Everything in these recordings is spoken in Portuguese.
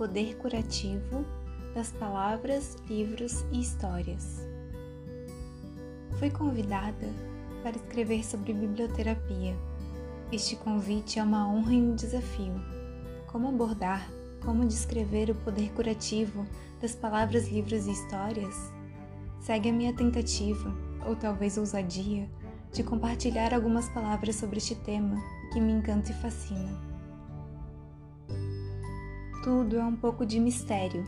poder curativo das palavras, livros e histórias. Fui convidada para escrever sobre biblioterapia. Este convite é uma honra e um desafio. Como abordar, como descrever o poder curativo das palavras, livros e histórias? Segue a minha tentativa, ou talvez ousadia, de compartilhar algumas palavras sobre este tema que me encanta e fascina. Tudo é um pouco de mistério,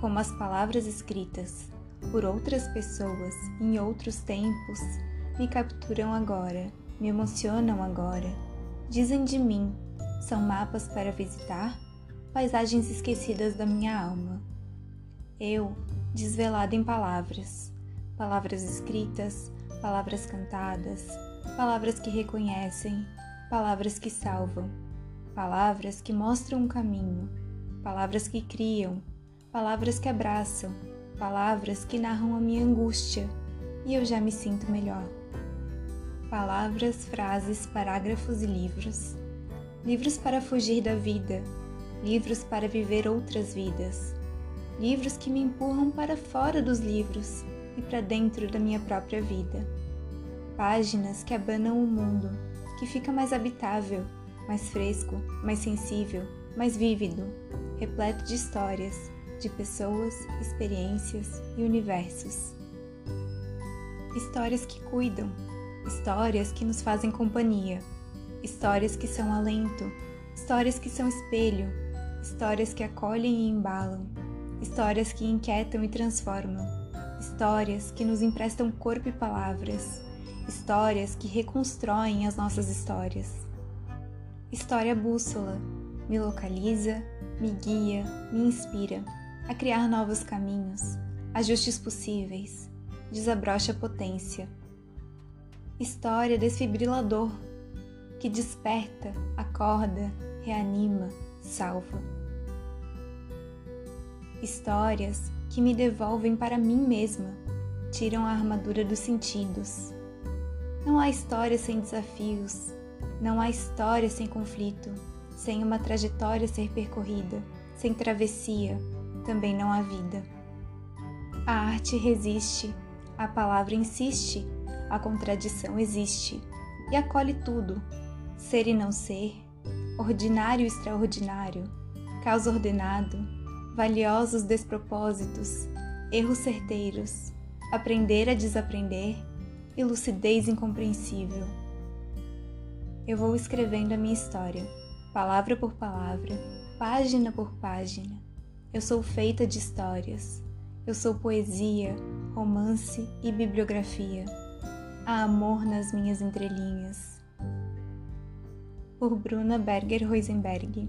como as palavras escritas por outras pessoas em outros tempos me capturam agora, me emocionam agora. Dizem de mim, são mapas para visitar, paisagens esquecidas da minha alma. Eu, desvelada em palavras, palavras escritas, palavras cantadas, palavras que reconhecem, palavras que salvam, palavras que mostram um caminho palavras que criam, palavras que abraçam, palavras que narram a minha angústia e eu já me sinto melhor. Palavras, frases, parágrafos e livros. Livros para fugir da vida, livros para viver outras vidas. Livros que me empurram para fora dos livros e para dentro da minha própria vida. Páginas que abanam o mundo, que fica mais habitável, mais fresco, mais sensível, mais vívido, repleto de histórias, de pessoas, experiências e universos. Histórias que cuidam, histórias que nos fazem companhia, histórias que são alento, histórias que são espelho, histórias que acolhem e embalam, histórias que inquietam e transformam, histórias que nos emprestam corpo e palavras, histórias que reconstroem as nossas histórias. História bússola me localiza, me guia, me inspira a criar novos caminhos, ajustes possíveis, desabrocha potência. História desfibrilador que desperta, acorda, reanima, salva. Histórias que me devolvem para mim mesma, tiram a armadura dos sentidos. Não há história sem desafios, não há história sem conflito, sem uma trajetória ser percorrida, sem travessia, também não há vida. A arte resiste, a palavra insiste, a contradição existe e acolhe tudo, ser e não ser, ordinário e extraordinário, caos ordenado, valiosos despropósitos, erros certeiros, aprender a desaprender e lucidez incompreensível. Eu vou escrevendo a minha história palavra por palavra, página por página. Eu sou feita de histórias. Eu sou poesia, romance e bibliografia. Há amor nas minhas entrelinhas. Por Bruna Berger Rosenberg